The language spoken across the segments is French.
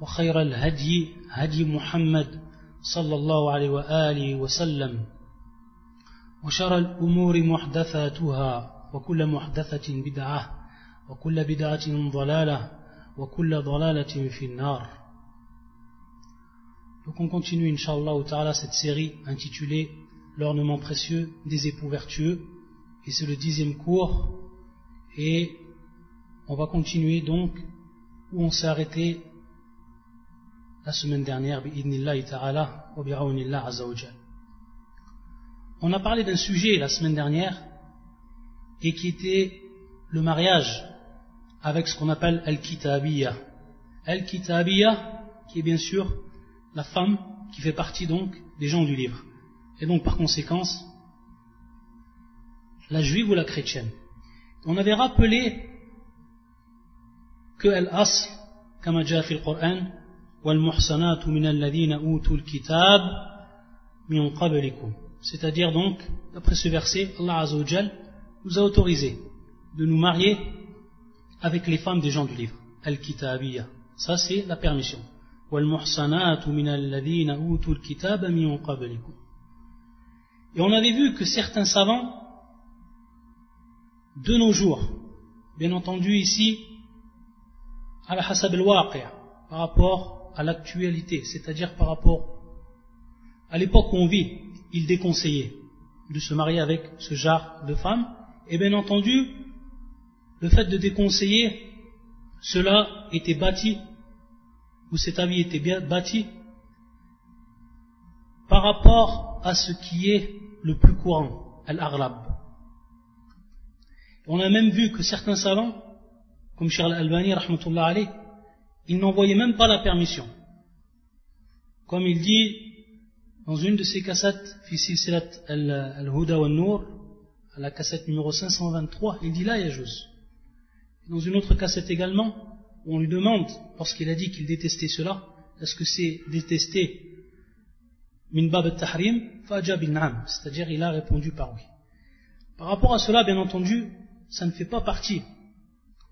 وخير الهدي هدي محمد صلى الله عليه وآله وسلم وشر الأمور محدثاتها وكل محدثة بدعة وكل بدعة ضلالة وكل ضلالة في النار Donc on continue, Inch'Allah ta'ala, cette série intitulée L'ornement précieux des époux vertueux. Et c'est le dixième cours. Et on va continuer donc où on s'est arrêté la semaine dernière, On a parlé d'un sujet la semaine dernière et qui était le mariage avec ce qu'on appelle Al-Kitabiyya. Al-Kitabiyya, qui est bien sûr la femme qui fait partie donc des gens du livre. Et donc par conséquence, la juive ou la chrétienne. On avait rappelé que Al-Asl, comme a déjà le Coran, c'est-à-dire donc, d'après ce verset, Allah Azzawajal nous a autorisé de nous marier avec les femmes des gens du livre, Al-Kitabiyya. Ça c'est la permission. Et on avait vu que certains savants, de nos jours, bien entendu ici, à la hasab al par rapport à l'actualité, c'est-à-dire par rapport à l'époque où on vit, il déconseillait de se marier avec ce genre de femme, et bien entendu, le fait de déconseiller, cela était bâti où cet avis était bâti par rapport à ce qui est le plus courant, al-aghlab. On a même vu que certains savants, comme Charles Albani, rahmatullah ils n'envoyaient même pas la permission. Comme il dit dans une de ses cassettes, Fisil al-Huda wa Nour, à la cassette numéro 523, il dit là, Yajouz. Dans une autre cassette également, on lui demande, lorsqu'il a dit qu'il détestait cela, est-ce que c'est détester min bab tahrim c'est-à-dire il a répondu par oui. Par rapport à cela, bien entendu, ça ne fait pas partie,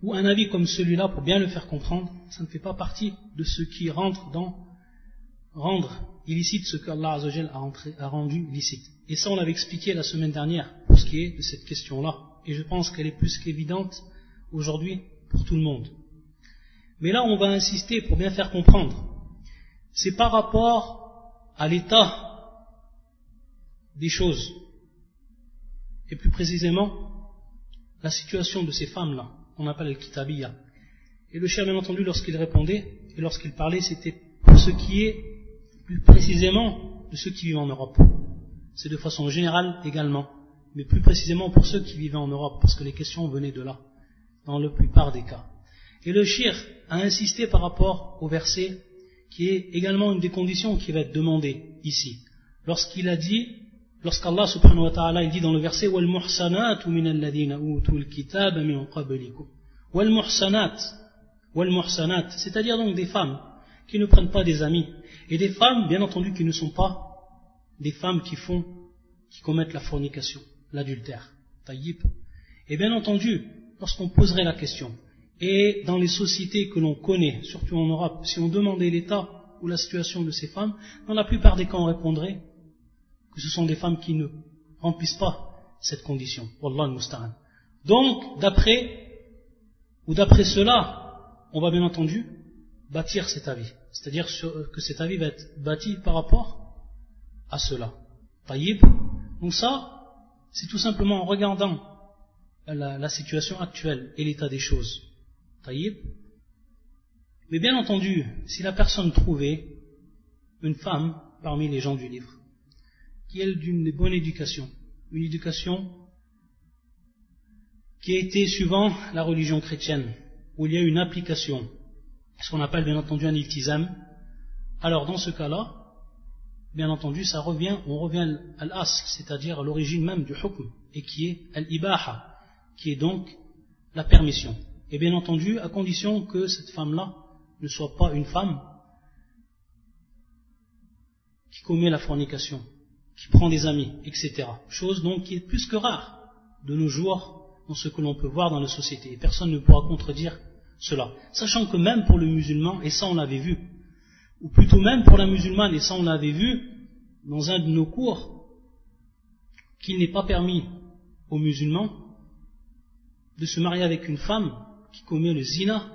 ou un avis comme celui-là, pour bien le faire comprendre, ça ne fait pas partie de ce qui rentre dans rendre illicite ce qu'Allah a, a rendu licite. Et ça, on l'avait expliqué la semaine dernière, pour ce qui est de cette question-là. Et je pense qu'elle est plus qu'évidente aujourd'hui pour tout le monde. Mais là, on va insister pour bien faire comprendre. C'est par rapport à l'état des choses. Et plus précisément, la situation de ces femmes-là, qu'on appelle le kitabiyya. Et le cher, bien entendu, lorsqu'il répondait, et lorsqu'il parlait, c'était pour ce qui est plus précisément de ceux qui vivent en Europe. C'est de façon générale également, mais plus précisément pour ceux qui vivaient en Europe, parce que les questions venaient de là, dans la plupart des cas. Et le shir a insisté par rapport au verset qui est également une des conditions qui va être demandée ici. Lorsqu'il a dit, lorsqu'Allah subhanahu wa ta'ala dit dans le verset wal muhsanat c'est-à-dire donc des femmes qui ne prennent pas des amis et des femmes bien entendu qui ne sont pas des femmes qui font qui commettent la fornication l'adultère. Tayyib et bien entendu lorsqu'on poserait la question et dans les sociétés que l'on connaît, surtout en Europe, si on demandait l'état ou la situation de ces femmes, dans la plupart des cas on répondrait ce sont des femmes qui ne remplissent pas cette condition. Wallah musta'an. Donc, d'après, ou d'après cela, on va bien entendu bâtir cet avis. C'est-à-dire que cet avis va être bâti par rapport à cela. Taïb. Donc ça, c'est tout simplement en regardant la situation actuelle et l'état des choses mais bien entendu, si la personne trouvait une femme parmi les gens du livre, qui est d'une bonne éducation, une éducation qui a été suivant la religion chrétienne, où il y a une application, ce qu'on appelle bien entendu un iltizam, alors dans ce cas-là, bien entendu, ça revient, on revient à l'asl, c'est-à-dire à, l'origine même du hukm, et qui est al-ibaha, qui est donc la permission. Et bien entendu, à condition que cette femme-là ne soit pas une femme qui commet la fornication, qui prend des amis, etc. Chose donc qui est plus que rare de nos jours dans ce que l'on peut voir dans la société. Et personne ne pourra contredire cela. Sachant que même pour le musulman, et ça on l'avait vu, ou plutôt même pour la musulmane, et ça on l'avait vu dans un de nos cours, qu'il n'est pas permis aux musulmans de se marier avec une femme qui commet le zina,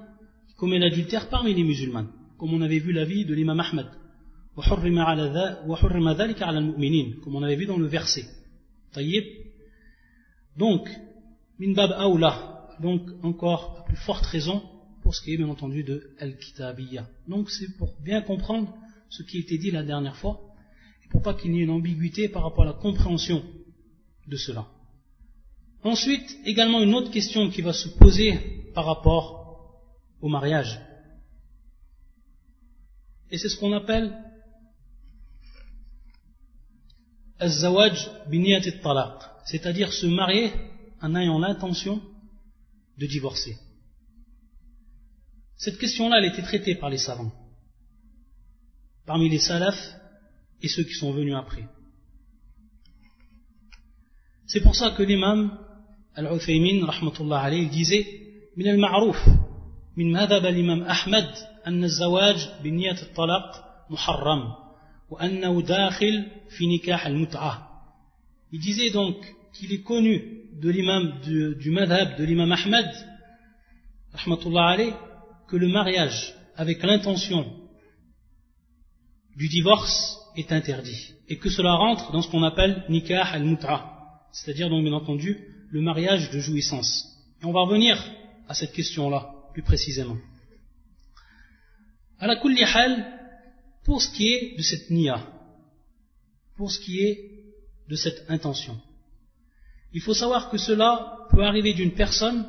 qui commet l'adultère parmi les musulmanes, comme on avait vu l'avis de l'imam Ahmed, comme on avait vu dans le verset. Donc, min bab aoula, donc encore à plus forte raison pour ce qui est bien entendu de al-kitabiyya. Donc c'est pour bien comprendre ce qui a été dit la dernière fois, pour pas qu'il n'y ait une ambiguïté par rapport à la compréhension de cela. Ensuite, également une autre question qui va se poser par rapport au mariage. Et c'est ce qu'on appelle az-zawaj talaq, c'est-à-dire se marier en ayant l'intention de divorcer. Cette question-là, elle a été traitée par les savants, parmi les salafs et ceux qui sont venus après. C'est pour ça que l'imam Al-Uthaymin, rahmatullah alayhi, disait من المعروف من مذهب الإمام أحمد أن الزواج بنية الطلاق محرم il disait donc qu'il est connu de l'imam du, madhab de l'imam Ahmed, que le mariage avec l'intention du divorce est interdit et que cela rentre dans ce qu'on appelle nikah al-mut'a, c'est-à-dire donc bien entendu le mariage de jouissance. Et on va revenir à cette question-là plus précisément. À la kulli pour ce qui est de cette niya, pour ce qui est de cette intention, il faut savoir que cela peut arriver d'une personne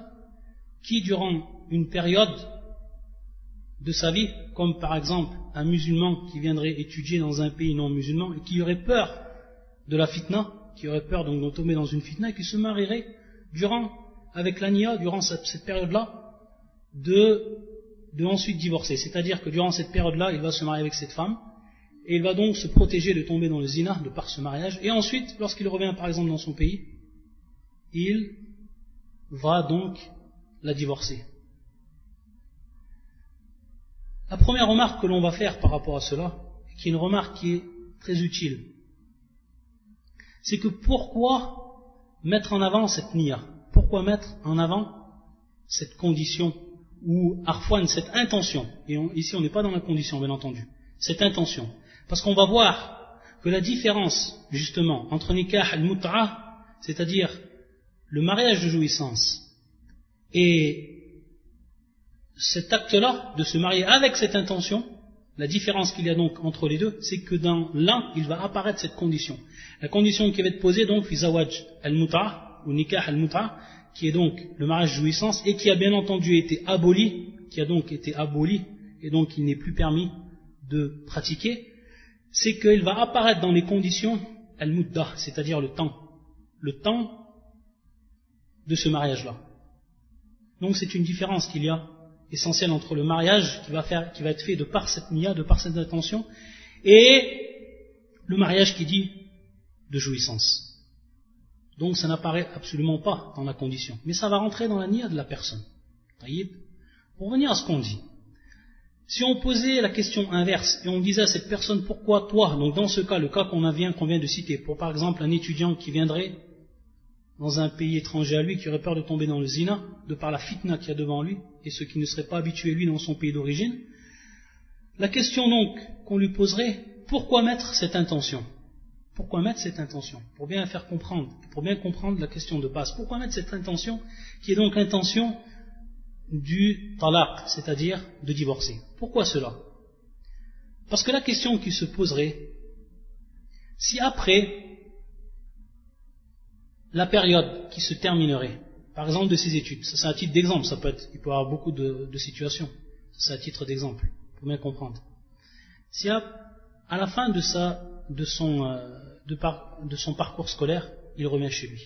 qui, durant une période de sa vie, comme par exemple un musulman qui viendrait étudier dans un pays non musulman et qui aurait peur de la fitna, qui aurait peur donc de tomber dans une fitna et qui se marierait durant, avec l'ania, durant cette, période-là, de, de ensuite divorcer. C'est-à-dire que durant cette période-là, il va se marier avec cette femme et il va donc se protéger de tomber dans le zina de par ce mariage. Et ensuite, lorsqu'il revient par exemple dans son pays, il va donc la divorcer. La première remarque que l'on va faire par rapport à cela, qui est une remarque qui est très utile, c'est que pourquoi mettre en avant cette niya Pourquoi mettre en avant cette condition ou arfouane, cette intention Et ici on n'est pas dans la condition bien entendu, cette intention. Parce qu'on va voir que la différence justement entre nikah al-mut'a, c'est-à-dire le mariage de jouissance, et cet acte-là, de se marier avec cette intention, la différence qu'il y a donc entre les deux, c'est que dans l'un, il va apparaître cette condition. La condition qui va être posée donc, fizawaj al-muta, ou nikah al-muta, qui est donc le mariage de jouissance, et qui a bien entendu été aboli, qui a donc été aboli, et donc il n'est plus permis de pratiquer, c'est qu'il va apparaître dans les conditions al-mudda, c'est-à-dire le temps. Le temps de ce mariage-là. Donc c'est une différence qu'il y a essentiel entre le mariage qui va, faire, qui va être fait de par cette nia, de par cette intention, et le mariage qui dit de jouissance. Donc ça n'apparaît absolument pas dans la condition, mais ça va rentrer dans la nia de la personne. Pour revenir à ce qu'on dit, si on posait la question inverse et on disait à cette personne pourquoi toi, donc dans ce cas, le cas qu'on vient, vient de citer, pour par exemple un étudiant qui viendrait dans un pays étranger à lui qui aurait peur de tomber dans le zina, de par la fitna qu'il y a devant lui, et ce qui ne serait pas habitué lui dans son pays d'origine, la question donc qu'on lui poserait, pourquoi mettre cette intention? Pourquoi mettre cette intention? Pour bien faire comprendre, pour bien comprendre la question de base. Pourquoi mettre cette intention qui est donc l'intention du talaq, c'est-à-dire de divorcer? Pourquoi cela? Parce que la question qui se poserait, si après la période qui se terminerait, par exemple de ses études, ça c'est un titre d'exemple, ça peut être, il peut y avoir beaucoup de, situations, c'est un titre d'exemple, pour bien comprendre. si à, la fin de, sa, de, son, euh, de, de son parcours scolaire, il revient chez lui.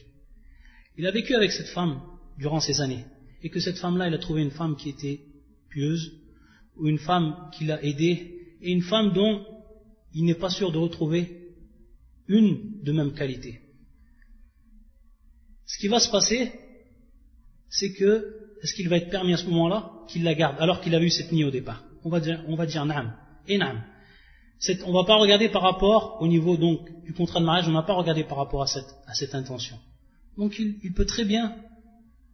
Il a vécu avec cette femme durant ces années, et que cette femme-là, il a trouvé une femme qui était pieuse, ou une femme qui l'a aidé, et une femme dont il n'est pas sûr de retrouver une de même qualité. Ce qui va se passer, c'est que, est-ce qu'il va être permis à ce moment-là qu'il la garde, alors qu'il a vu cette nuit au départ? On va dire, on va dire naam, et naam. On ne va pas regarder par rapport au niveau donc du contrat de mariage, on n'a pas regardé par rapport à cette, intention. Donc il, il, peut très bien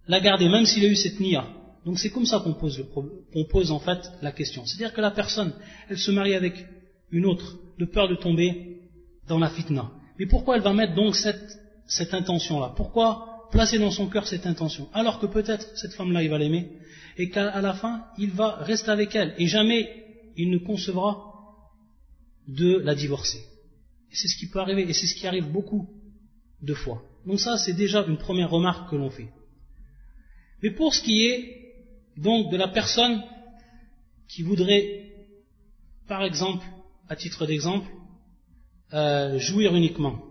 la garder, même s'il a eu cette nia. Donc c'est comme ça qu'on pose, le, pose en fait la question. C'est-à-dire que la personne, elle se marie avec une autre, de peur de tomber dans la fitna. Mais pourquoi elle va mettre donc cette, cette intention-là? Pourquoi placer dans son cœur cette intention? Alors que peut-être cette femme-là, il va l'aimer, et qu'à la fin, il va rester avec elle, et jamais il ne concevra de la divorcer. Et c'est ce qui peut arriver, et c'est ce qui arrive beaucoup de fois. Donc ça, c'est déjà une première remarque que l'on fait. Mais pour ce qui est donc de la personne qui voudrait, par exemple, à titre d'exemple, euh, jouir uniquement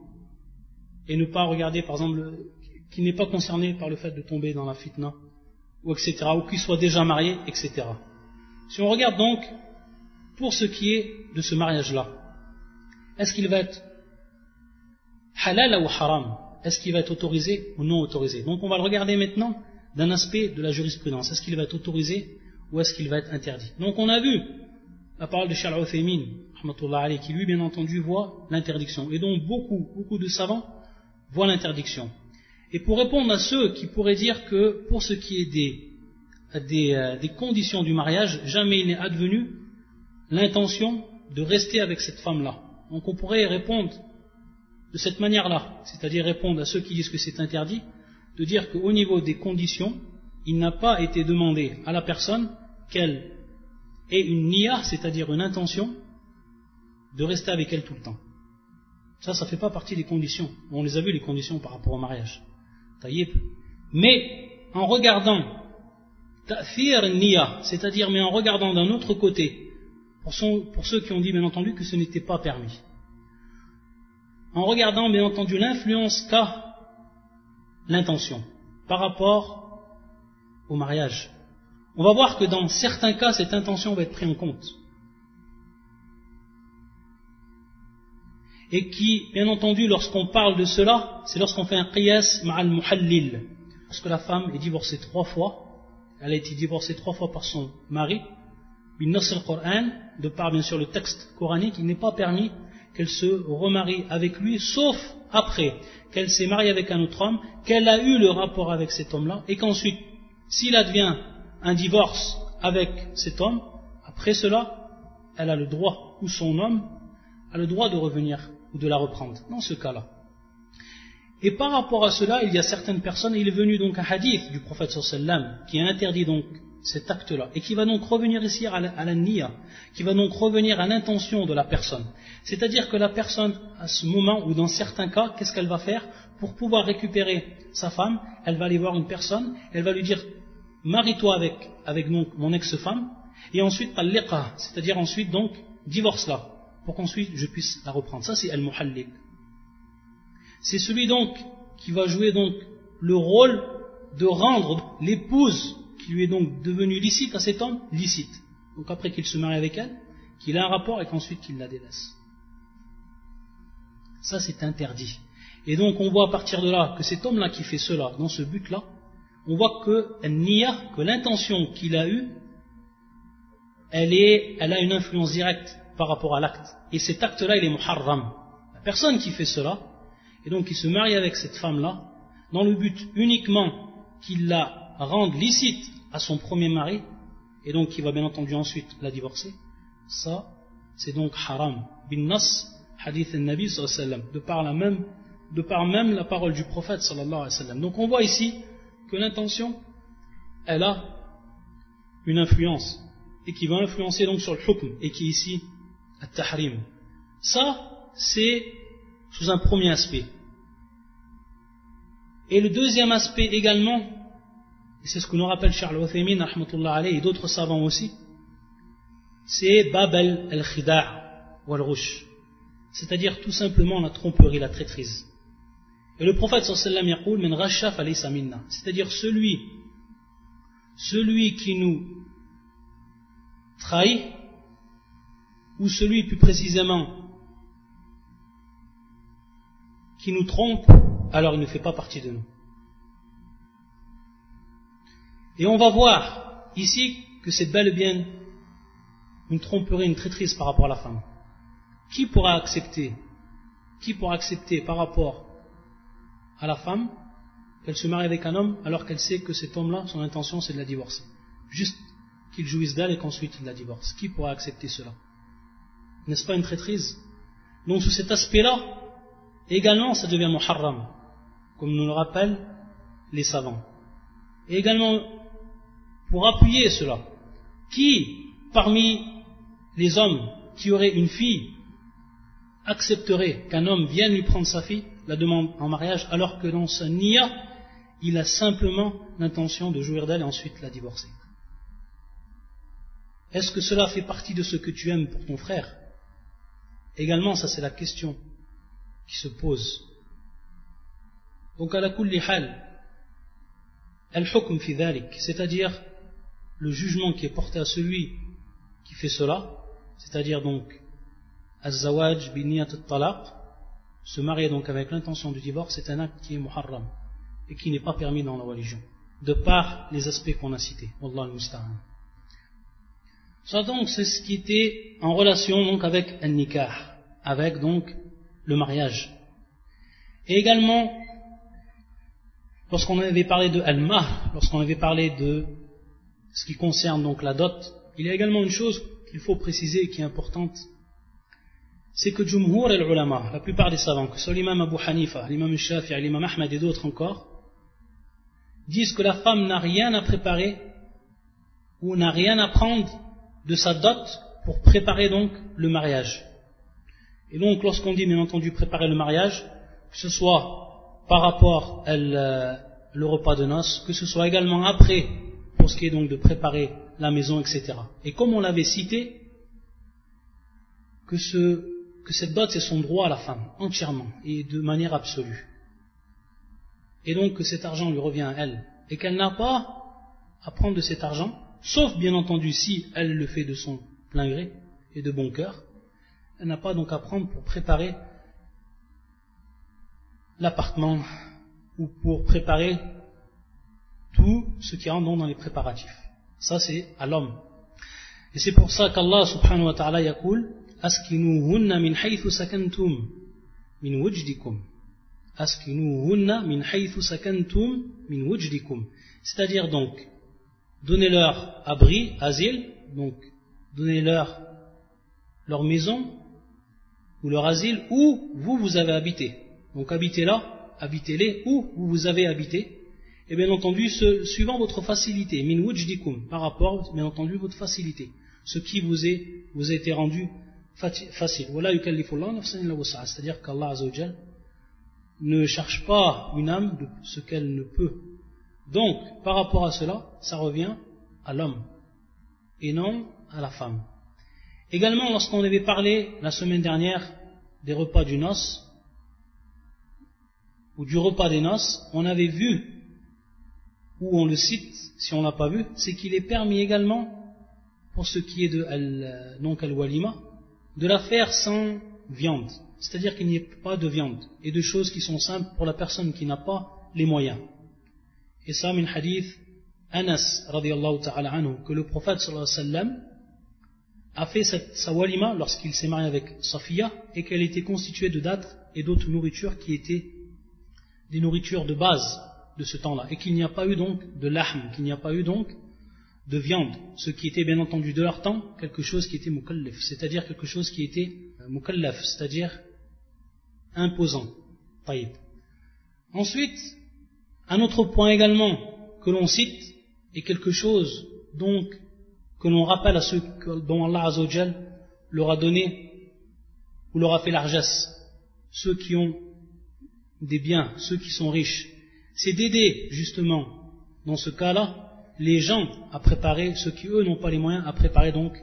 et ne pas regarder, par exemple, qui n'est pas concerné par le fait de tomber dans la fitna, ou etc., ou qui soit déjà marié, etc. Si on regarde donc pour ce qui est de ce mariage-là, est-ce qu'il va être halal ou haram? Est-ce qu'il va être autorisé ou non autorisé? Donc on va le regarder maintenant d'un aspect de la jurisprudence. Est-ce qu'il va être autorisé ou est-ce qu'il va être interdit? Donc on a vu la parole de Charles Uthaymin, qui lui bien entendu voit l'interdiction, et dont beaucoup, beaucoup de savants voient l'interdiction. Et pour répondre à ceux qui pourraient dire que pour ce qui est des, euh, des conditions du mariage, jamais il n'est advenu l'intention de rester avec cette femme-là. Donc on pourrait répondre de cette manière-là, c'est-à-dire répondre à ceux qui disent que c'est interdit, de dire qu'au niveau des conditions, il n'a pas été demandé à la personne qu'elle ait une niya, c'est-à-dire une intention, de rester avec elle tout le temps. Ça, ça ne fait pas partie des conditions. On les a vu, les conditions par rapport au mariage. Mais en regardant ta'fir niya, c'est-à-dire mais en regardant d'un autre côté, pour, ceux qui ont dit bien entendu que ce n'était pas permis. En regardant bien entendu l'influence qu'a l'intention par rapport au mariage. On va voir que dans certains cas, cette intention va être prise en compte. Et qui, bien entendu, lorsqu'on parle de cela, c'est lorsqu'on fait un qiyas ma'al muhallil. Lorsque la femme est divorcée trois fois, elle a été divorcée trois fois par son mari, de par bien sûr le texte coranique, il n'est pas permis qu'elle se remarie avec lui, sauf après qu'elle s'est mariée avec un autre homme, qu'elle a eu le rapport avec cet homme-là, et qu'ensuite, s'il advient un divorce avec cet homme, après cela, elle a le droit, ou son homme, a le droit de revenir ou de la reprendre, dans ce cas-là. Et par rapport à cela, il y a certaines personnes, il est venu donc un hadith du prophète sallam qui a interdit donc cet acte-là, et qui va donc revenir ici à la, niya, qui va donc revenir à l'intention de la personne. C'est-à-dire que la personne, à ce moment, ou dans certains cas, qu'est-ce qu'elle va faire? Pour pouvoir récupérer sa femme, elle va aller voir une personne, elle va lui dire, marie-toi avec, avec mon ex-femme, et ensuite, c'est-à-dire ensuite donc, divorce-la, pour qu'ensuite je puisse la reprendre. Ça c'est al-muhallil. C'est celui donc qui va jouer donc le rôle de rendre l'épouse qui lui est donc devenu licite à cet homme, licite. Donc après qu'il se marie avec elle, qu'il a un rapport et qu'ensuite qu'il la délaisse. Ça c'est interdit. Et donc on voit à partir de là que cet homme-là qui fait cela, dans ce but-là, on voit que que l'intention qu'il a eue, elle a une influence directe par rapport à l'acte. Et cet acte-là, il est muharram. La personne qui fait cela, et donc qui se marie avec cette femme-là, dans le but uniquement qu'il la rende licite à son premier mari, et donc qui va bien entendu ensuite la divorcer, ça, c'est donc haram. Bin nas, hadith al-Nabi de par la même, de par même la parole du prophète sallallahu alayhi wa sallam. Donc on voit ici que l'intention, elle a une influence, et qui va influencer donc sur le hukm, et qui est ici, al-tahrim. Ça, c'est sous un premier aspect. Et le deuxième aspect également, c'est ce que nous rappelle Charles Uthaymin, et d'autres savants aussi, c'est Babel al-Khida'. wal-rush. C'est-à-dire tout simplement la tromperie, la traîtrise. Et le prophète sallallahu alayhi wa sallam C'est-à-dire celui, celui qui nous trahit, ou celui plus précisément qui nous trompe, alors il ne fait pas partie de nous. Et on va voir ici que c'est bel et bien une tromperie, une traîtrise par rapport à la femme. Qui pourra accepter Qui pourra accepter par rapport à la femme qu'elle se marie avec un homme alors qu'elle sait que cet homme-là, son intention c'est de la divorcer? Juste qu'il jouisse d'elle et qu'ensuite il la divorce. Qui pourra accepter cela? N'est-ce pas une traîtrise? Donc sous cet aspect-là, également ça devient muharram, comme nous le rappellent les savants. Et également, pour appuyer cela, qui parmi les hommes qui auraient une fille accepterait qu'un homme vienne lui prendre sa fille, la demande en mariage, alors que dans sa nia, il a simplement l'intention de jouir d'elle et ensuite la divorcer. Est-ce que cela fait partie de ce que tu aimes pour ton frère? Également, ça c'est la question qui se pose. Donc, à la kulli hal, al-hukm fi c'est-à-dire le jugement qui est porté à celui qui fait cela, c'est-à-dire donc az-zawaj biniyat talaq se marier donc avec l'intention du divorce, c'est un acte qui est muharram et qui n'est pas permis dans la religion, de par les aspects qu'on a cités. Wallah al-musta'an. Ça donc c'est ce qui était en relation donc avec un nikah, avec donc le mariage. Et également, lorsqu'on avait parlé de al-mah, lorsqu'on avait parlé de ce qui concerne donc la dot, il y a également une chose qu'il faut préciser et qui est importante, c'est que Jumhur et ulama, la plupart des savants, que ce soit l'imam Abu Hanifa, l'imam Shafi, l'imam Ahmed et d'autres encore, disent que la femme n'a rien à préparer ou n'a rien à prendre de sa dot pour préparer donc le mariage. Et donc lorsqu'on dit bien entendu préparer le mariage, que ce soit par rapport à le repas de noces, que ce soit également après pour ce qui est donc de préparer la maison, etc. Et comme on l'avait cité, que, cette dot c'est son droit à la femme, entièrement, et de manière absolue. Et donc que cet argent lui revient à elle, et qu'elle n'a pas à prendre de cet argent, sauf bien entendu si elle le fait de son plein gré et de bon cœur, elle n'a pas donc à prendre pour préparer l'appartement ou pour préparer tout ce qui rentre dans les préparatifs. Ça, c'est à l'homme. Et c'est pour ça qu'Allah subhanahu wa ta'ala yaqul Askinuhunna min haythu sakantum min wujdikum. Askinuhunna min haythu sakantum min wujdikum. C'est-à-dire donc, donnez-leur abri, asile, donc donnez-leur leur maison ou leur asile où vous vous avez habité. Donc habitez là, habitez-les où vous vous avez habité et bien entendu, suivant votre facilité, min wujdikum, par rapport, bien entendu, votre facilité, ce qui vous, a été rendu facile. C'est-à-dire qu'Allah ne cherche pas une âme de ce qu'elle ne peut. Donc, par rapport à cela, ça revient à l'homme et non à la femme. Également, lorsqu'on avait parlé la semaine dernière des repas du noce, ou du repas des noces, on avait vu où on le cite, si on ne l'a pas vu, c'est qu'il est permis également, pour ce qui est de al, donc al-walima, de la faire sans viande. C'est-à-dire qu'il n'y ait pas de viande et de choses qui sont simples pour la personne qui n'a pas les moyens. Et ça, min hadith Anas, radiallahu ta'ala anhu, que le prophète sallallahu sallam a fait cette, sa walima lorsqu'il s'est marié avec Safia et qu'elle était constituée de dattes et d'autres nourritures qui étaient des nourritures de base de ce temps-là, et qu'il n'y a pas eu donc de lahm, qu'il n'y a pas eu donc de viande, ce qui était bien entendu de leur temps quelque chose qui était mukallaf, c'est-à-dire quelque chose qui était euh, mukallaf, c'est-à-dire imposant. Ensuite, un autre point également que l'on cite est quelque chose donc que l'on rappelle à ceux dont Allah Azzawajal leur a donné ou leur a fait largesse, ceux qui ont des biens, ceux qui sont riches, c'est d'aider justement dans ce cas-là les gens à préparer, ceux qui eux n'ont pas les moyens, à préparer donc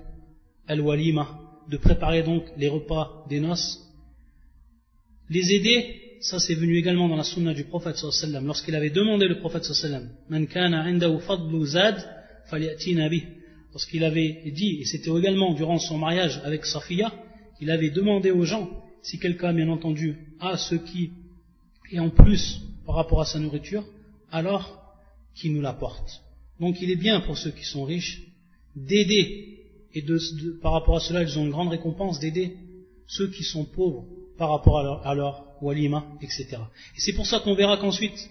al-walima, de préparer donc les repas des noces. Les aider, ça c'est venu également dans la sunna du prophète sallallahu lorsqu'il avait demandé le prophète sallallahu man kana fadlu lorsqu'il avait dit, et c'était également durant son mariage avec Safiya, il avait demandé aux gens, si quelqu'un bien entendu a ce qui est en plus par rapport à sa nourriture, alors qu'il nous l'apporte. Donc il est bien pour ceux qui sont riches d'aider, et par rapport à cela ils ont une grande récompense d'aider ceux qui sont pauvres par rapport à leur, walima, etc. Et c'est pour ça qu'on verra qu'ensuite,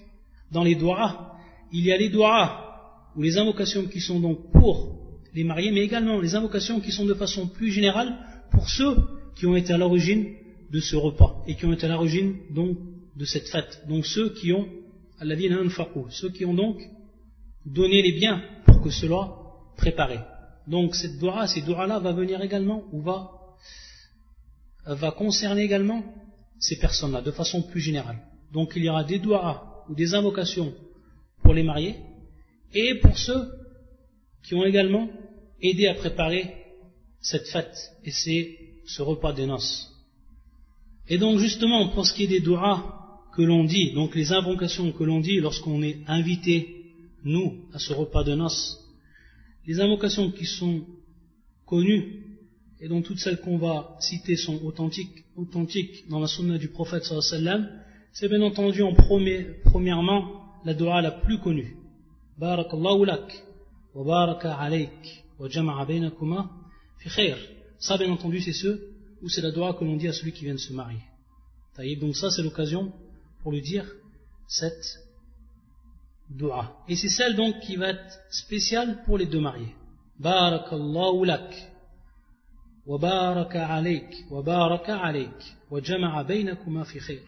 dans les doigts, il y a les doigts ou les invocations qui sont donc pour les mariés, mais également les invocations qui sont de façon plus générale pour ceux qui ont été à l'origine de ce repas et qui ont été à l'origine donc de cette fête. Donc ceux qui ont, ceux qui ont donc donné les biens pour que cela préparé. Donc cette dua, ces dua-là va venir également ou va, va concerner également ces personnes-là de façon plus générale. Donc il y aura des dua ou des invocations pour les mariés et pour ceux qui ont également aidé à préparer cette fête et c'est ce repas des noces. Et donc justement pour ce qui est des doigts que l'on dit, donc les invocations que l'on dit lorsqu'on est invité, nous, à ce repas de noces, les invocations qui sont connues et dont toutes celles qu'on va citer sont authentiques, authentiques dans la sunna du prophète sallallahu c'est bien entendu en premier, premièrement la dua la plus connue. Barakallahu lak wa baraka alayk wa jama'a baynakuma fi khair. Ça bien entendu c'est ce ou c'est la dua que l'on dit à celui qui vient de se marier. Donc ça c'est l'occasion pour lui dire cette dua. Et c'est celle donc qui va être spéciale pour les deux mariés. Barakallahu lak. وبارك عليك وبارك عليك وجمع بينكما في خير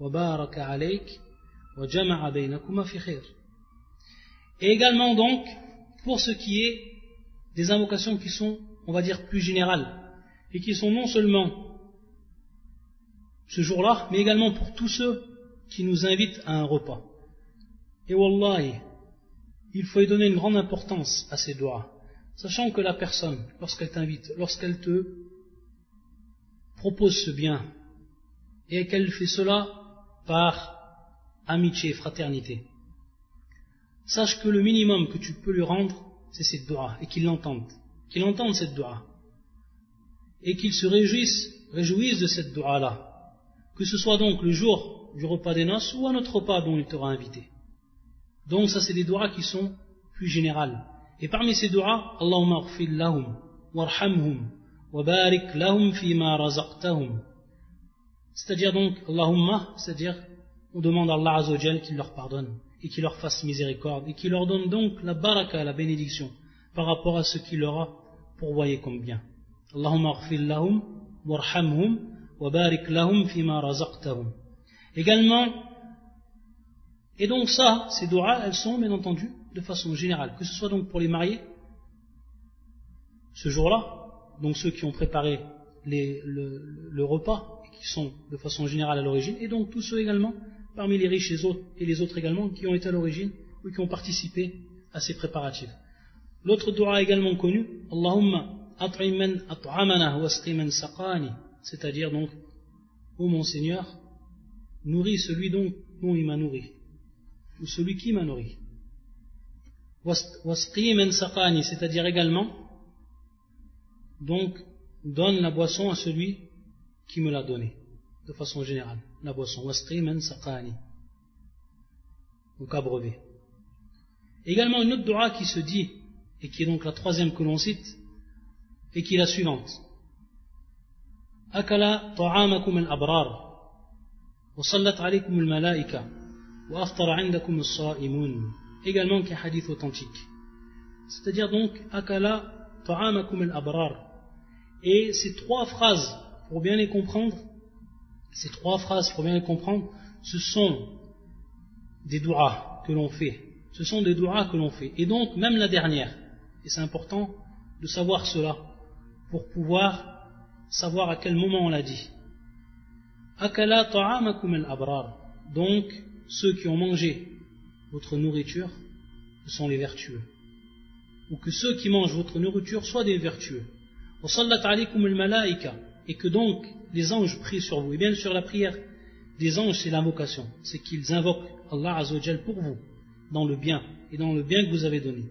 وبارك عليك وجمع بينكما في خير Et également donc, pour ce qui est des invocations qui sont, on va dire, plus générales, et qui sont non seulement ce jour-là, mais également pour tous ceux qui nous invitent à un repas. Et wallahi, il faut y donner une grande importance à ces doigts Sachant que la personne, lorsqu'elle t'invite, lorsqu'elle te propose ce bien, et qu'elle fait cela par amitié, fraternité, sache que le minimum que tu peux lui rendre, c'est cette doigts et qu'il l'entende, qu'il entende cette doigt, et qu'il se réjouisse, réjouisse de cette doigt-là, que ce soit donc le jour du repas des noces ou un autre repas dont il t'aura invité. Donc ça c'est des doigts qui sont plus générales. Et parmi ces doigts, Allahumma aghfir lahum, warhamhum, wa barik lahum fima razaqtahum. C'est-à-dire donc, Allahumma, c'est-à-dire, on demande à Allah Azzawajal qu'il leur pardonne et qu'il leur fasse miséricorde et qu'il leur donne donc la baraka, la bénédiction par rapport à ce qu'il leur a pourvoyé comme bien. Allahumma aghfir lahum, warhamhum, wa barik lahum fima razaqtahum. Également, et donc ça, ces doigts, elles sont bien entendu de façon générale, que ce soit donc pour les mariés, ce jour-là, donc ceux qui ont préparé le, repas, et qui sont de façon générale à l'origine, et donc tous ceux également, parmi les riches et les autres, également, qui ont été à l'origine ou qui ont participé à ces préparatifs. L'autre dua également connu, Allahumma at'iman at'amana saqani, c'est-à-dire donc, ô mon Seigneur, nourris celui dont il m'a nourri, ou celui qui m'a nourri c'est-à-dire également, donc, donne la boisson à celui qui me l'a donnée, de façon générale, la boisson, donc abreuvé. Également une autre dua qui se dit, et qui est donc la troisième que l'on cite, et qui est la suivante. Akala ta'amakum al-abrar, وصلت عليكم الملائكة وأفطر عندكم الصائمون également qu'un hadith authentique. C'est-à-dire donc, akala ta'amakum al-abrar. Et ces trois phrases, pour bien les comprendre, ces trois phrases, pour bien les comprendre, ce sont des doigts que l'on fait. Ce sont des doigts que l'on fait. Et donc, même la dernière. Et c'est important de savoir cela pour pouvoir savoir à quel moment on l'a dit. Akala ta'amakum al-abrar. Donc, ceux qui ont mangé votre nourriture, sont les vertueux. Ou que ceux qui mangent votre nourriture soient des vertueux. et que donc les anges prient sur vous. Et bien sûr, la prière des anges, c'est l'invocation. C'est qu'ils invoquent Allah Azzawajal pour vous, dans le bien, et dans le bien que vous avez donné.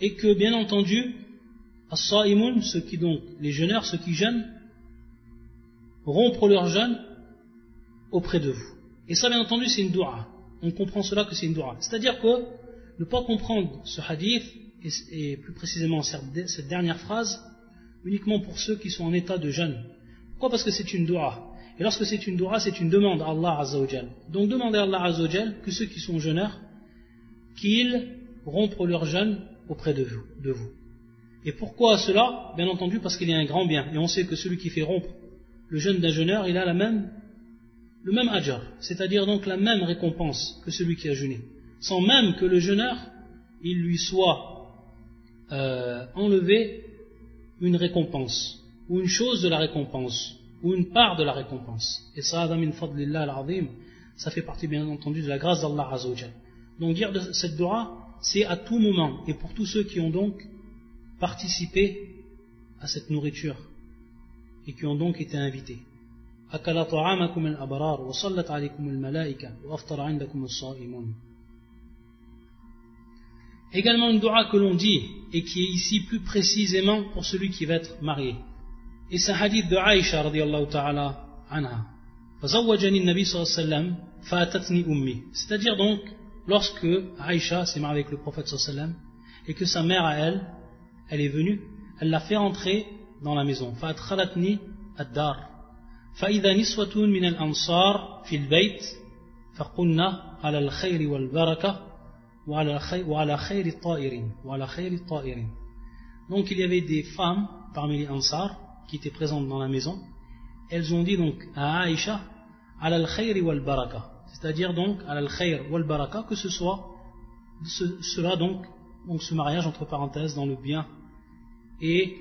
Et que, bien entendu, ceux qui donc, les jeûneurs, ceux qui jeûnent, rompre leur jeûne auprès de vous. Et ça, bien entendu, c'est une dua. On comprend cela que c'est une dua. C'est-à-dire que ne pas comprendre ce hadith, et, plus précisément cette dernière phrase, uniquement pour ceux qui sont en état de jeûne. Pourquoi? Parce que c'est une dua. Et lorsque c'est une dua, c'est une demande à Allah Azzawajal. Donc demandez à Allah Azzawajal que ceux qui sont jeûneurs, qu'ils rompent leur jeûne auprès de vous, de vous. Et pourquoi cela? Bien entendu parce qu'il y a un grand bien. Et on sait que celui qui fait rompre le jeûne d'un jeûneur, il a la même, le même ajar, c'est-à-dire donc la même récompense que celui qui a jeûné. Sans même que le jeûneur, il lui soit euh, enlevé une récompense, ou une chose de la récompense, ou une part de la récompense. Et ça, ça fait partie bien entendu de la grâce d'Allah Azzawajal. Donc dire de cette dua, c'est à tout moment, et pour tous ceux qui ont donc participé à cette nourriture, et qui ont donc été invités. Également une dua que l'on dit et qui est ici plus précisément pour celui qui va être marié. Et c'est un hadith de Aïcha radiallahu ta'ala anha. C'est-à-dire donc, lorsque Aïcha s'est mariée avec le prophète sallam et que sa mère à elle, elle est venue, elle l'a fait entrer dans la maison. فأدخلتني الدار فإذا نسوة من الأنصار في البيت فقلنا على الخير والبركة وعلى خير الطائرين وعلى خير الطائرين Donc il y avait des femmes parmi les Ansar qui étaient présentes dans la maison. Elles ont dit donc à Aïcha al khayr wal baraka, c'est-à-dire donc al khayr wal baraka que ce soit ce, cela donc donc ce mariage entre parenthèses dans le bien et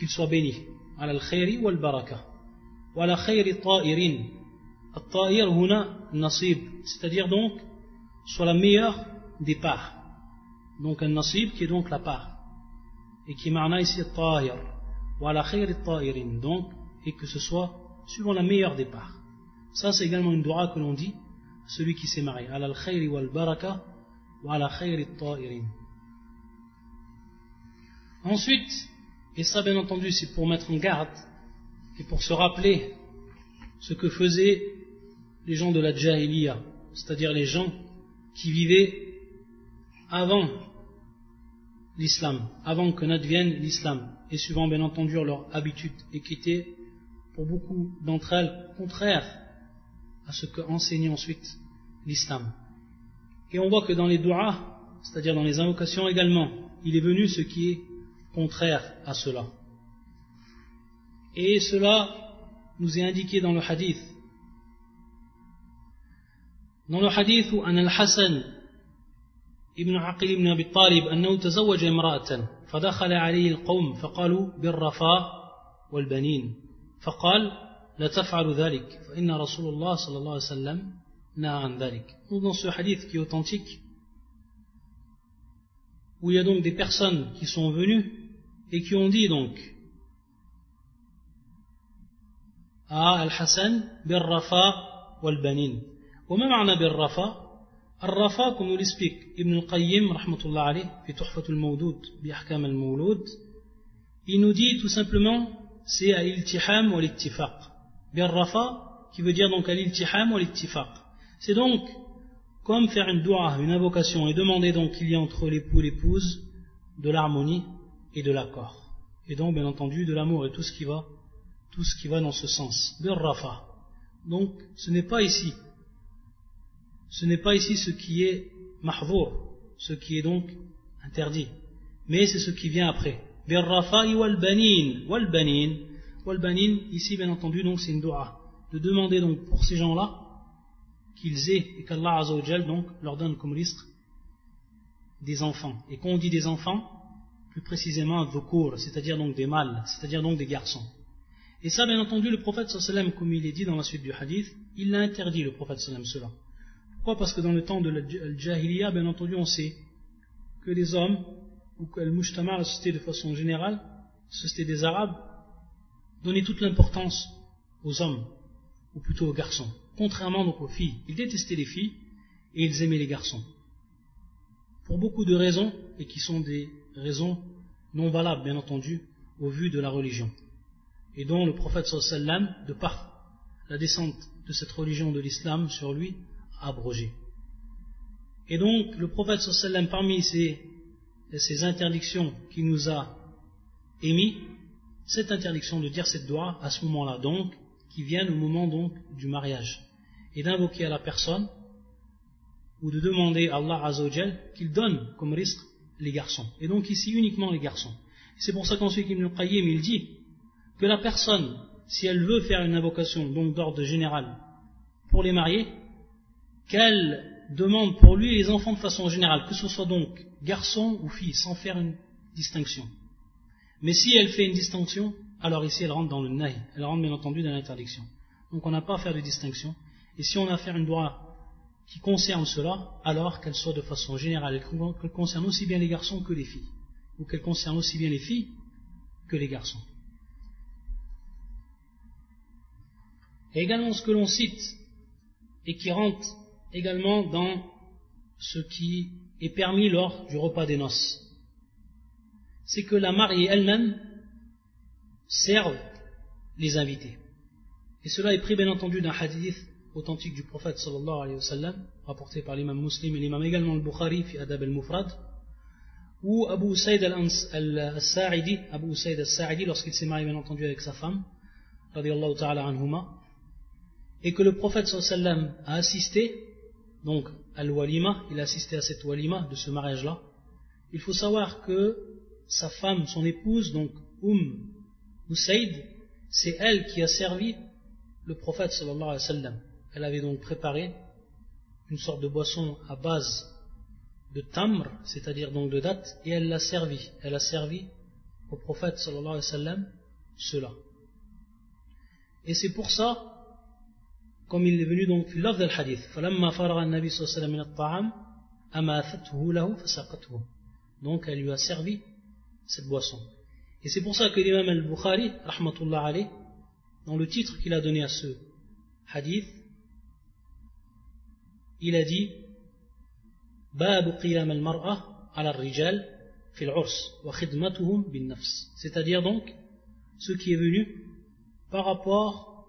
qu'il soit béni. على الخير والبركة وعلى خير الطائرين الطائر هنا النصيب c'est-à-dire donc soit la meilleure des parts donc un nasib qui est donc la part et qui marna ici الطائر وعلى خير الطائرين donc et que ce soit suivant la meilleure des parts ça c'est également une dua que l'on dit celui qui s'est marié على الخير والبركة وعلى خير الطائرين ensuite et ça, bien entendu, c'est pour mettre en garde et pour se rappeler ce que faisaient les gens de la Jahiliya, c'est-à-dire les gens qui vivaient avant l'islam, avant que n'advienne l'islam, et suivant bien entendu leur habitude, et qui étaient pour beaucoup d'entre elles contraires à ce que enseignait ensuite l'islam. Et on voit que dans les doigts, c'est-à-dire dans les invocations également, il est venu ce qui est contraire à cela. Et cela nous est indiqué dans le hadith. Dans le hadith où al-Hassan ibn Aqil ibn Abi Talib أنه تزوج امرأة فدخل عليه القوم فقالوا بالرفاء والبنين فقال لا تفعل ذلك فإن رسول الله صلى الله عليه وسلم نهى عن ذلك. Dans ce hadith qui est authentique, où il y a donc des personnes qui sont venues et qui ont dit donc à Al-Hassan بالرفا والبنين وما معنى بالرفا الرفا comme nous l'explique Ibn al-Qayyim rahmatullah alayh في تحفة المودود بأحكام المولود il nous dit tout simplement c'est à l'iltiham ou l'ittifaq بالرفا qui veut dire donc à l'iltiham ou l'ittifaq c'est donc comme faire une dua, une invocation et demander donc qu'il y ait entre l'époux et l'épouse de l'harmonie et de l'accord. Et donc, bien entendu, de l'amour et tout ce qui va, tout ce qui va dans ce sens. Rafa. Donc, ce n'est pas ici. Ce n'est pas ici ce qui est mahvour, ce qui est donc interdit. Mais c'est ce qui vient après. Banin. Wal banin. Wal banin, ici, bien entendu, donc, c'est une dua. De demander donc pour ces gens-là qu'ils aient et qu'Allah donc leur donne comme risque des enfants. Et quand on dit des enfants, plus précisément cours, c'est-à-dire donc des mâles, c'est-à-dire donc des garçons. Et ça, bien entendu, le prophète sallam, comme il est dit dans la suite du hadith, il l'a interdit, le prophète sallam, cela. Pourquoi? Parce que dans le temps de la jahiliya, bien entendu, on sait que les hommes ou que le mujtama, la société de façon générale, la société des Arabes, donnait toute l'importance aux hommes, ou plutôt aux garçons, contrairement donc aux filles. Ils détestaient les filles et ils aimaient les garçons. Pour beaucoup de raisons, et qui sont des raisons non valables, bien entendu, au vu de la religion. Et dont le prophète sallam, de par la descente de cette religion de l'islam sur lui, a abrogé. Et donc, le prophète sallam, parmi ces, interdictions qu'il nous a émis, cette interdiction de dire cette doigt à ce moment-là, donc, qui vient au moment donc du mariage, et d'invoquer à la personne ou de demander à Allah Azzawajal qu'il donne comme risque les garçons. Et donc ici uniquement les garçons. C'est pour ça qu'ensuite Ibn Qayyim il dit que la personne, si elle veut faire une invocation donc d'ordre général pour les mariés, qu'elle demande pour lui les enfants de façon générale, que ce soit donc garçon ou fille, sans faire une distinction. Mais si elle fait une distinction, alors ici elle rentre dans le naï, elle rentre bien entendu dans l'interdiction. Donc on n'a pas à faire de distinction. Et si on a à faire une droit qui concerne cela, alors qu'elle soit de façon générale, qu'elle concerne aussi bien les garçons que les filles, ou qu'elle concerne aussi bien les filles que les garçons. Et également ce que l'on cite, et qui rentre également dans ce qui est permis lors du repas des noces, c'est que la mariée elle-même serve les invités. Et cela est pris bien entendu d'un hadith authentique du prophète sallallahu alayhi wa sallam, rapporté par l'imam muslim et l'imam également le Bukhari, fi Adab al-Mufrad, où Abu Saïd al-Sa'idi, Abu Saïd al-Sa'idi, lorsqu'il s'est marié bien entendu avec sa femme, radiallahu ta'ala anhuma, et que le prophète sallallahu alayhi wa sallam a assisté, donc al-Walima, il a assisté à cette Walima, de ce mariage-là, il faut savoir que sa femme, son épouse, donc Umm Usaid, c'est elle qui a servi le prophète sallallahu alayhi wa sallam. Elle avait donc préparé une sorte de boisson à base de tamr, c'est-à-dire donc de date, et elle l'a servi. Elle a servi au prophète sallallahu alayhi wa sallam cela. Et c'est pour ça, comme il est venu donc في اللفظ الحديث فلما فرغ النبي صلى الله عليه وسلم من الطعام أماثته له فسقته donc elle lui a servi cette boisson et c'est pour ça que l'imam al-Bukhari rahmatullah alayh dans le titre qu'il a donné à ce hadith il a dit c'est-à-dire donc ce qui est venu par rapport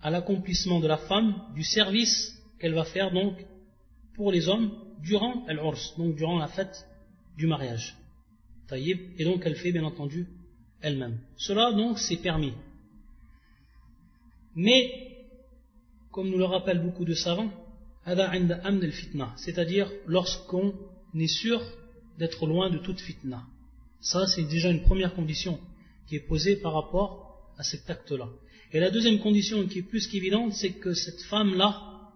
à l'accomplissement de la femme du service qu'elle va faire donc pour les hommes durant donc durant la fête du mariage. Et donc elle fait bien entendu elle-même. Cela donc c'est permis. Mais, comme nous le rappellent beaucoup de savants, c'est-à-dire lorsqu'on est sûr d'être loin de toute fitna. Ça, c'est déjà une première condition qui est posée par rapport à cet acte-là. Et la deuxième condition qui est plus qu'évidente, c'est que cette femme-là,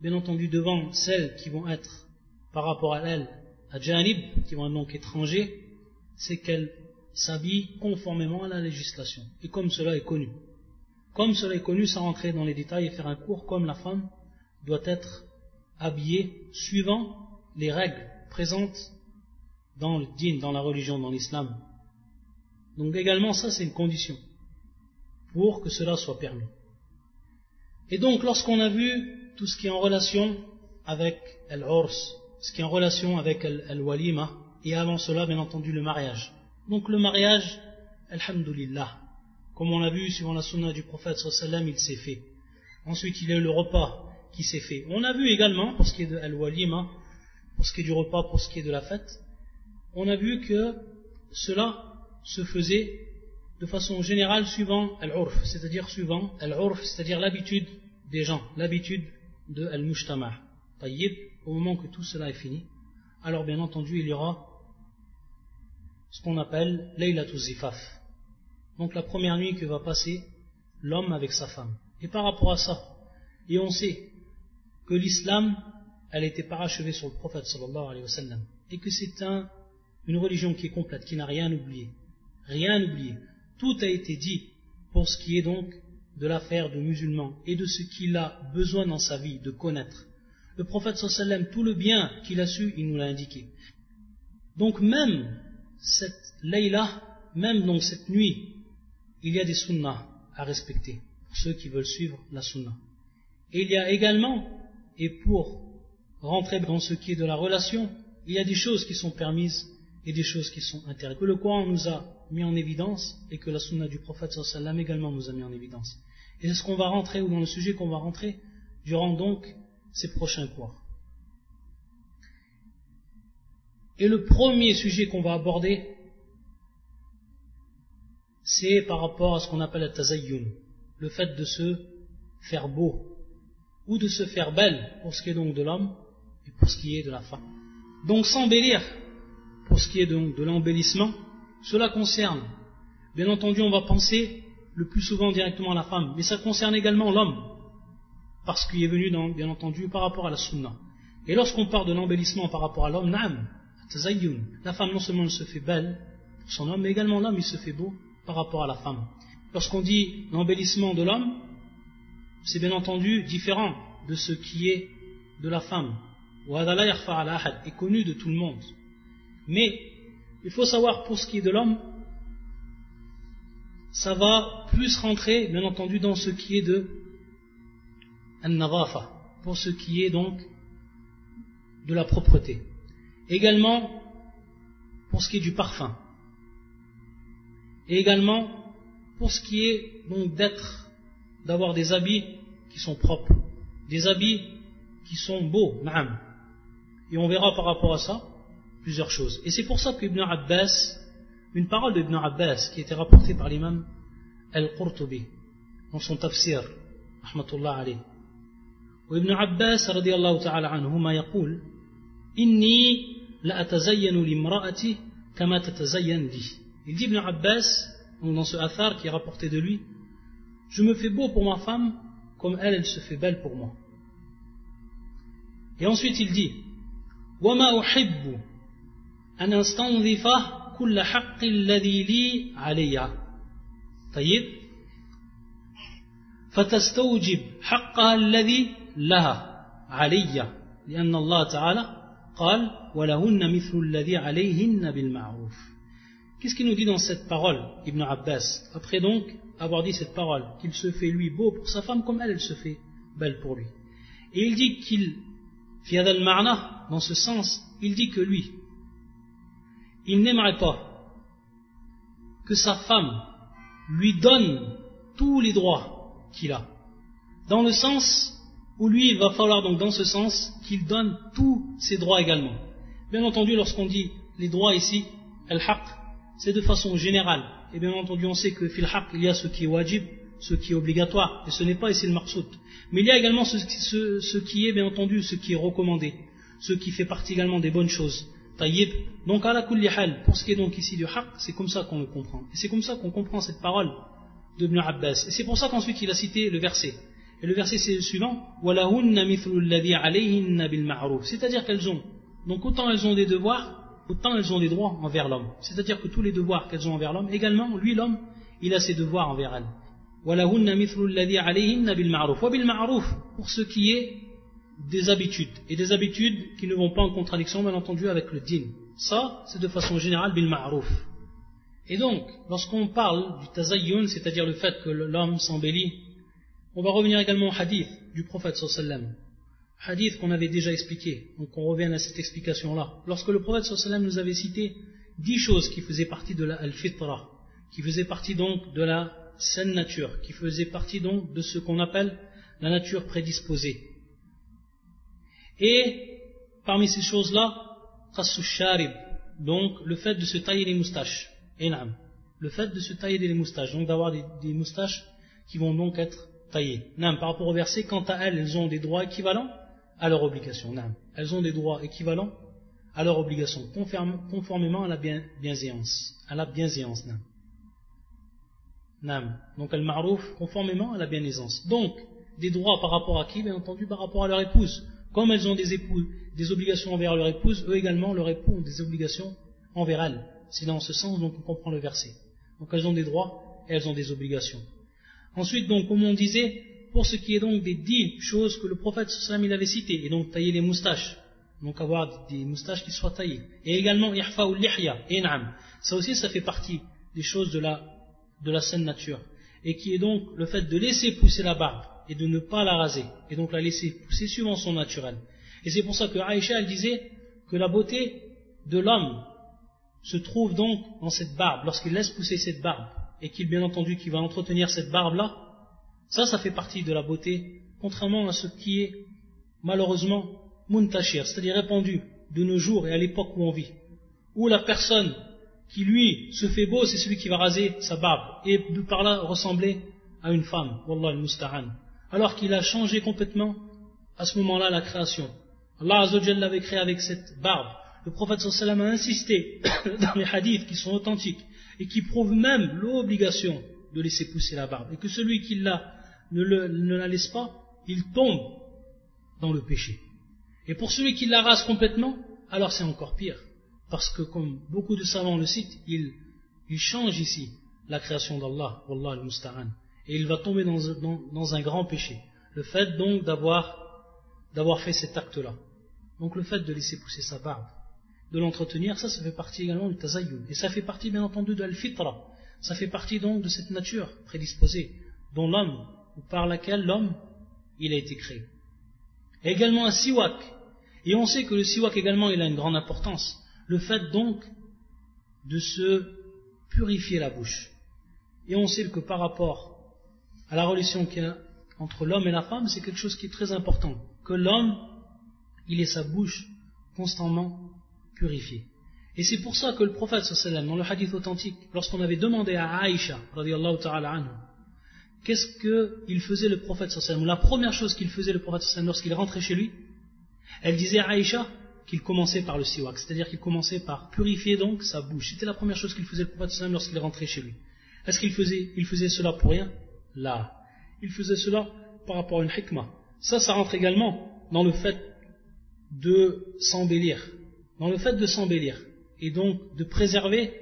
bien entendu devant celles qui vont être par rapport à elle, à Janib, qui vont être donc étrangers, c'est qu'elle s'habille conformément à la législation. Et comme cela est connu. Comme cela est connu, sans rentrer dans les détails et faire un cours, comme la femme doit être habillée suivant les règles présentes dans le din, dans la religion, dans l'islam. Donc également, ça c'est une condition pour que cela soit permis. Et donc, lorsqu'on a vu tout ce qui est en relation avec al-urs, ce qui est en relation avec al-walima, et avant cela, bien entendu, le mariage. Donc le mariage, alhamdulillah, comme on l'a vu, suivant la sunna du prophète il s'est fait. Ensuite, il y a eu le repas qui s'est fait. On a vu également, pour ce qui est de al-walima, pour ce qui est du repas, pour ce qui est de la fête, on a vu que cela se faisait de façon générale suivant al-urf, c'est-à-dire suivant al-urf, c'est-à-dire l'habitude des gens, l'habitude de al-mujtama. Au moment que tout cela est fini, alors bien entendu il y aura ce qu'on appelle Laylatul Zifaf, donc la première nuit que va passer l'homme avec sa femme. Et par rapport à ça, et on sait que l'islam, elle a été parachevée sur le prophète sallallahu alayhi wa sallam, et que c'est un, une religion qui est complète, qui n'a rien oublié. Rien oublié. Tout a été dit pour ce qui est donc de l'affaire de musulman et de ce qu'il a besoin dans sa vie de connaître. Le prophète sallallahu alayhi wa sallam, tout le bien qu'il a su, il nous l'a indiqué. Donc même cette Layla, même donc cette nuit, il y a des sunnahs à respecter pour ceux qui veulent suivre la sunnah. Et il y a également, et pour rentrer dans ce qui est de la relation, il y a des choses qui sont permises et des choses qui sont interdites. Que le Coran nous a mis en évidence et que la sunna du prophète sallam également nous a mis en évidence. Et c'est ce qu'on va rentrer, ou dans le sujet qu'on va rentrer, durant donc ces prochains cours. Et le premier sujet qu'on va aborder, c'est par rapport à ce qu'on appelle la tazayyun, le fait de se faire beau, ou de se faire belle pour ce qui est donc de l'homme et pour ce qui est de la femme. Donc s'embellir pour ce qui est donc de l'embellissement, cela concerne, bien entendu on va penser le plus souvent directement à la femme, mais ça concerne également l'homme, parce qu'il est venu bien entendu par rapport à la sunna. Et lorsqu'on parle de l'embellissement par rapport à l'homme, la femme non seulement se fait belle pour son homme, mais également l'homme il se fait beau par rapport à la femme. Lorsqu'on dit l'embellissement de l'homme, c'est bien entendu différent de ce qui est de la femme. est connu de tout le monde. Mais il faut savoir pour ce qui est de l'homme, ça va plus rentrer, bien entendu, dans ce qui est de an pour ce qui est donc de la propreté. Également, pour ce qui est du parfum. Et également, pour ce qui est donc d'être, d'avoir des habits qui sont propres, des habits qui sont beaux, na'am. Et on verra par rapport à ça plusieurs choses. Et c'est pour ça qu'Ibn Abbas, une parole d'Ibn Abbas qui était rapportée par l'imam Al-Qurtubi dans son tafsir, rahmatullah alayh. وابن عباس رضي الله تعالى عنهما يقول إني لأتزين لامرأتي كما تتزين لي Il dit Ibn Abbas, dans ce athar qui est rapporté de lui, je me fais beau pour ma femme comme elle, elle se fait belle pour moi. Et ensuite il dit, وما أحب أن أستنظف كل حق الذي لي علي طيب فتستوجب حقها الذي لها علي لأن الله تعالى قال ولهن مثل الذي عليهن بالمعروف Qu'est-ce qu'il nous dit dans cette parole, Ibn Abbas Après donc avoir dit cette parole, qu'il se fait lui beau pour sa femme comme elle, elle se fait belle pour lui. Et il dit qu'il, dans ce sens, il dit que lui, il n'aimerait pas que sa femme lui donne tous les droits qu'il a. Dans le sens où lui, il va falloir donc dans ce sens qu'il donne tous ses droits également. Bien entendu, lorsqu'on dit les droits ici, al-haq, c'est de façon générale. Et bien entendu, on sait que fil il y a ce qui est wajib, ce qui est obligatoire, et ce n'est pas ici le marsout. Mais il y a également ce, qui est, bien entendu, ce qui est recommandé, ce qui fait partie également des bonnes choses. Taïb. Donc, à la kulli pour ce qui est donc ici du haq, c'est comme ça qu'on le comprend. Et c'est comme ça qu'on comprend cette parole de Ibn Abbas. Et c'est pour ça qu'ensuite il a cité le verset. Et le verset c'est le suivant C'est-à-dire qu'elles ont, donc autant elles ont des devoirs, autant elles ont des droits envers l'homme. C'est-à-dire que tous les devoirs qu'elles ont envers l'homme, également, lui l'homme, il a ses devoirs envers elles. Pour ce qui est des habitudes, et des habitudes qui ne vont pas en contradiction, bien entendu, avec le din. Ça, c'est de façon générale bil ma'ruf. Et donc, lorsqu'on parle du tazayyun, c'est-à-dire le fait que l'homme s'embellit, on va revenir également au hadith du prophète sallam. Hadith qu'on avait déjà expliqué, donc on revient à cette explication-là. Lorsque le prophète nous avait cité dix choses qui faisaient partie de la al-fitra, qui faisaient partie donc de la saine nature, qui faisaient partie donc de ce qu'on appelle la nature prédisposée. Et parmi ces choses-là, sharib, donc le fait de se tailler les moustaches. Enam. Le fait de se tailler les moustaches, donc d'avoir des, moustaches qui vont donc être taillées. Nam, par rapport au verset, quant à elles, elles ont des droits équivalents à leur obligation. Nam. Elles ont des droits équivalents à leur obligation, conformément à la bienséance. À la bienséance. Donc, al marouf conformément à la bienséance. Donc, des droits par rapport à qui? Bien entendu, par rapport à leur épouse. Comme elles ont des épouses, des obligations envers leur épouse, eux également, leur époux ont des obligations envers elles. C'est dans ce sens dont on comprend le verset. Donc elles ont des droits et elles ont des obligations. Ensuite, donc, comme on disait, pour ce qui est donc des dix choses que le prophète sallam il avait citées, et donc tailler les moustaches, donc avoir des moustaches qui soient taillées. Et également, ihfa ou lihya, in'am. Ça aussi, ça fait partie des choses de la, de la saine nature. Et qui est donc le fait de laisser pousser la barbe et de ne pas la raser. Et donc la laisser pousser suivant son naturel. Et c'est pour ça que Aïcha, elle disait que la beauté de l'homme se trouve donc dans cette barbe, lorsqu'il laisse pousser cette barbe, et qu'il, bien entendu, qui va entretenir cette barbe-là, ça, ça fait partie de la beauté, contrairement à ce qui est, malheureusement, muntashir, c'est-à-dire répandu de nos jours et à l'époque où on vit, où la personne qui, lui, se fait beau, c'est celui qui va raser sa barbe, et de par là ressembler à une femme, wallah al-musta'an, alors qu'il a changé complètement, à ce moment-là, la création. Allah Azzawajal l'avait créé avec cette barbe, le prophète a insisté dans les hadiths qui sont authentiques et qui prouvent même l'obligation de laisser pousser la barbe. Et que celui qui l'a ne, la laisse pas, il tombe dans le péché. Et pour celui qui la rase complètement, alors c'est encore pire. Parce que comme beaucoup de savants le citent, il, change ici la création d'Allah, Wallah al-Musta'an. Et il va tomber dans, un grand péché. Le fait donc d'avoir fait cet acte-là. Donc le fait de laisser pousser sa barbe, de l'entretenir, ça, ça fait partie également du tazayyun. Et ça fait partie, bien entendu, de al-fitra. Ça fait partie donc de cette nature prédisposée, dont l'homme, par laquelle l'homme, il a été créé. Et également un siwak. Et on sait que le siwak également, il a une grande importance. Le fait donc de se purifier la bouche. Et on sait que par rapport à la relation qu'il y a entre l'homme et la femme, c'est quelque chose qui est très important. Que l'homme, il ait sa bouche constamment purifié. Et c'est pour ça que le prophète dans le hadith authentique, lorsqu'on avait demandé à Aïcha, qu'est-ce qu'il faisait le prophète la première chose qu'il faisait le prophète lorsqu'il rentrait chez lui, elle disait à Aïcha qu'il commençait par le siwak, c'est-à-dire qu'il commençait par purifier donc sa bouche. C'était la première chose qu'il faisait le prophète lorsqu'il rentrait chez lui. Est-ce qu'il faisait, il faisait cela pour rien? Là. Il faisait cela par rapport à une hikmah. Ça, ça rentre également dans le fait de s'embellir dans le fait de s'embellir et donc de préserver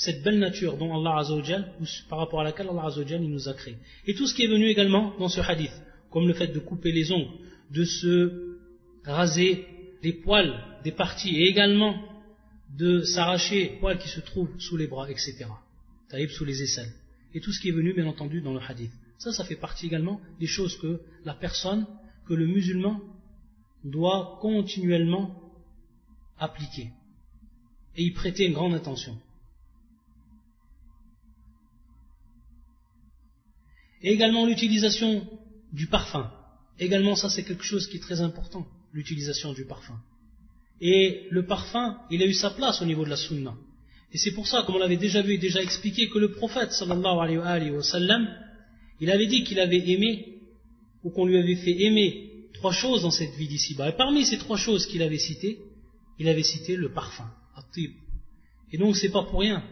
cette belle nature dont Allah Azzawajal, par rapport à laquelle Allah Azzawajal nous a créé. Et tout ce qui est venu également dans ce hadith, comme le fait de couper les ongles, de se raser les poils des parties et également de s'arracher les poils qui se trouvent sous les bras, etc. Taïb sous les aisselles. Et tout ce qui est venu, bien entendu, dans le hadith. Ça, ça fait partie également des choses que la personne, que le musulman doit continuellement appliquer et y prêter une grande attention. Et également l'utilisation du parfum. Également ça c'est quelque chose qui est très important, l'utilisation du parfum. Et le parfum, il a eu sa place au niveau de la sunna. Et c'est pour ça, comme on l'avait déjà vu et déjà expliqué, que le prophète sallallahu alayhi wa sallam, il avait dit qu'il avait aimé, ou qu'on lui avait fait aimer trois choses dans cette vie d'ici-bas. Et parmi ces trois choses qu'il avait citées, il avait cité le parfum. Et donc c'est pas pour rien,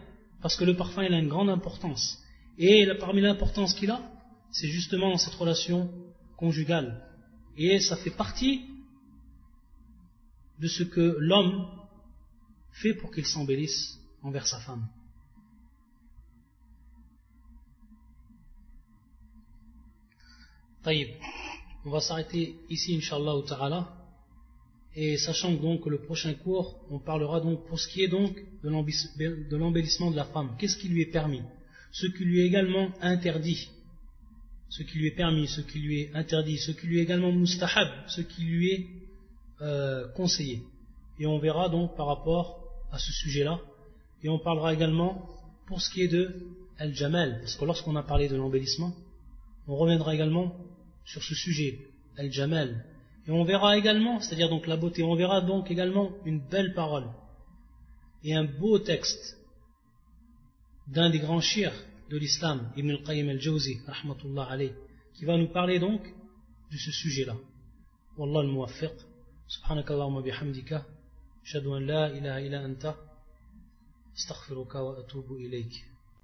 parce que le parfum il a une grande importance. Et parmi l'importance qu'il a, c'est justement cette relation conjugale. Et ça fait partie de ce que l'homme fait pour qu'il s'embellisse envers sa femme. Taïb. On va s'arrêter ici, Inch'Allah ta'ala. Et sachant donc que le prochain cours, on parlera donc pour ce qui est donc de l'embellissement de la femme. Qu'est-ce qui lui est permis? Ce qui lui est également interdit. Ce qui lui est permis, ce qui lui est interdit, ce qui lui est également mustahab, ce qui lui est euh, conseillé. Et on verra donc par rapport à ce sujet-là. Et on parlera également pour ce qui est de Al-Jamal. Parce que lorsqu'on a parlé de l'embellissement, on reviendra également sur ce sujet, Al-Jamal, et on verra également, c'est-à-dire donc la beauté, on verra donc également une belle parole et un beau texte d'un des grands chirs de l'islam, Ibn al-Qayyim al-Jawzi, rahmatullah alayh, qui va nous parler donc de ce sujet-là. Wallah al-Muwaffiq, subhanakallahumma bihamdika, shadu an la ilaha illa anta, astaghfiruka wa atubu ilayk.